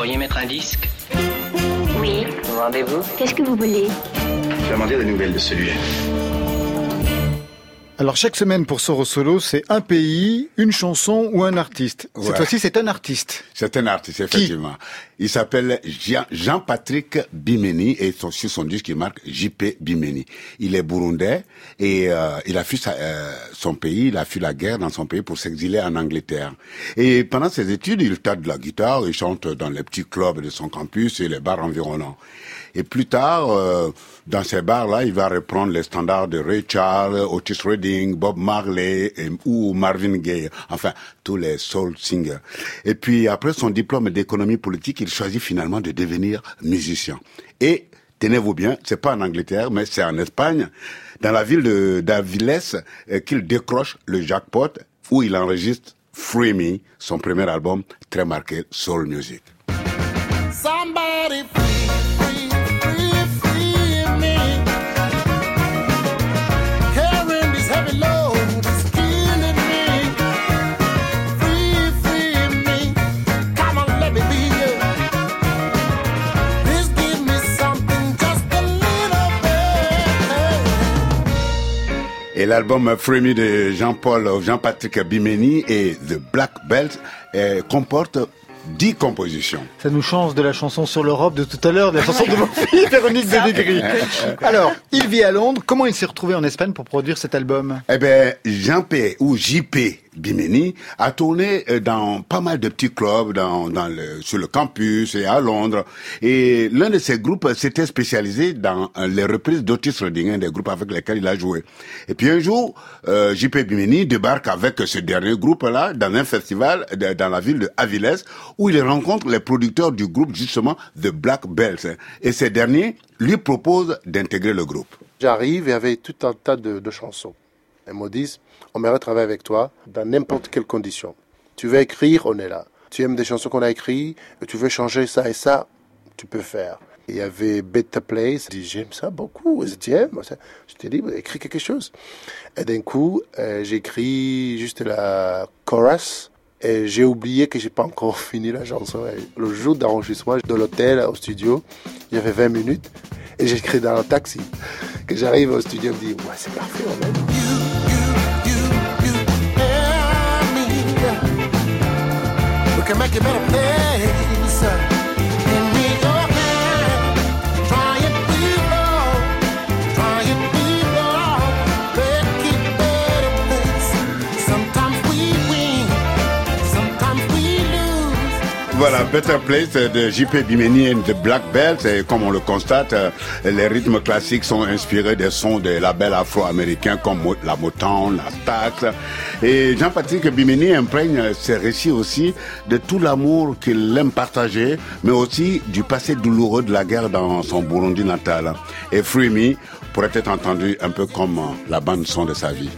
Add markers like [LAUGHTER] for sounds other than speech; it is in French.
pourriez mettre un disque Oui. Rendez-vous Qu'est-ce que vous voulez? Demandez des nouvelles de celui Alors chaque semaine pour Soro Solo, c'est un pays, une chanson ou un artiste. Cette fois-ci, c'est un artiste. C'est un artiste, effectivement. il s'appelle Jean- Jean-Patrick Bimeni et son, sur son disque, il marque JP Bimeni. Il est burundais et euh, il a fui sa- euh, son pays, il a fui la guerre dans son pays pour s'exiler en Angleterre. Et pendant ses études, il tape de la guitare, il chante dans les petits clubs de son campus et les bars environnants. Et plus tard, euh, dans ces bars-là, il va reprendre les standards de Ray Charles, Otis Redding, Bob Marley et- ou Marvin Gaye, enfin tous les soul singers. Et puis après son diplôme d'économie politique, il choisit finalement de devenir musicien. Et tenez-vous bien, c'est pas en Angleterre, mais c'est en Espagne, dans la ville de d'Aviles, euh, qu'il décroche le jackpot où il enregistre Free Me, son premier album très marqué soul music. Et l'album Free Me de Jean-Paul, Jean-Patrick Bimeni et The Black Belt euh, comporte 10 compositions. Ça nous change de la chanson sur l'Europe de tout à l'heure, de la chanson de mon [LAUGHS] fils, Véronique Dédégris. Alors, il vit à Londres. Comment il s'est retrouvé en Espagne pour produire cet album? Eh ben, Jean-P ou JP Bimeni a tourné euh, dans pas mal de petits clubs dans, dans le, sur le campus et à Londres. Et l'un de ces groupes s'était spécialisé dans euh, les reprises d'Otis Redding, un des groupes avec lesquels il a joué. Et puis un jour, euh, JP Bimeni débarque avec ce dernier groupe-là dans un festival dans la ville de Aviles où il rencontre les producteurs du groupe justement The Black Belts. Et ces derniers lui proposent d'intégrer le groupe. J'arrive et avait tout un tas de, de chansons. Elles me disent, on aimerait travailler avec toi dans n'importe quelle condition. Tu veux écrire, on est là. Tu aimes des chansons qu'on a écrites, tu veux changer ça et ça, tu peux faire. Il y avait Better Place, j'aime ça beaucoup, je J'aime. je t'ai dit, écris quelque chose. Et d'un coup, euh, j'ai écrit juste la chorus, et j'ai oublié que j'ai pas encore [LAUGHS] fini la chanson. Le jour d'enregistrement de l'hôtel au studio, il y avait 20 minutes, et j'ai écrit dans le taxi. Que j'arrive au studio, je me dis, c'est parfait, on Voilà, Better Place de JP Bimeni et de Black Belt. Et comme on le constate, euh, les rythmes classiques sont inspirés des sons des labels afro-américains comme la Motown, la Stax. Et Jean-Patrick Bimeni imprègne ses récits aussi de tout l'amour qu'il aime partager, mais aussi du passé douloureux de la guerre dans son Burundi natal. Et Free Me pourrait être entendu un peu comme la bande son de sa vie.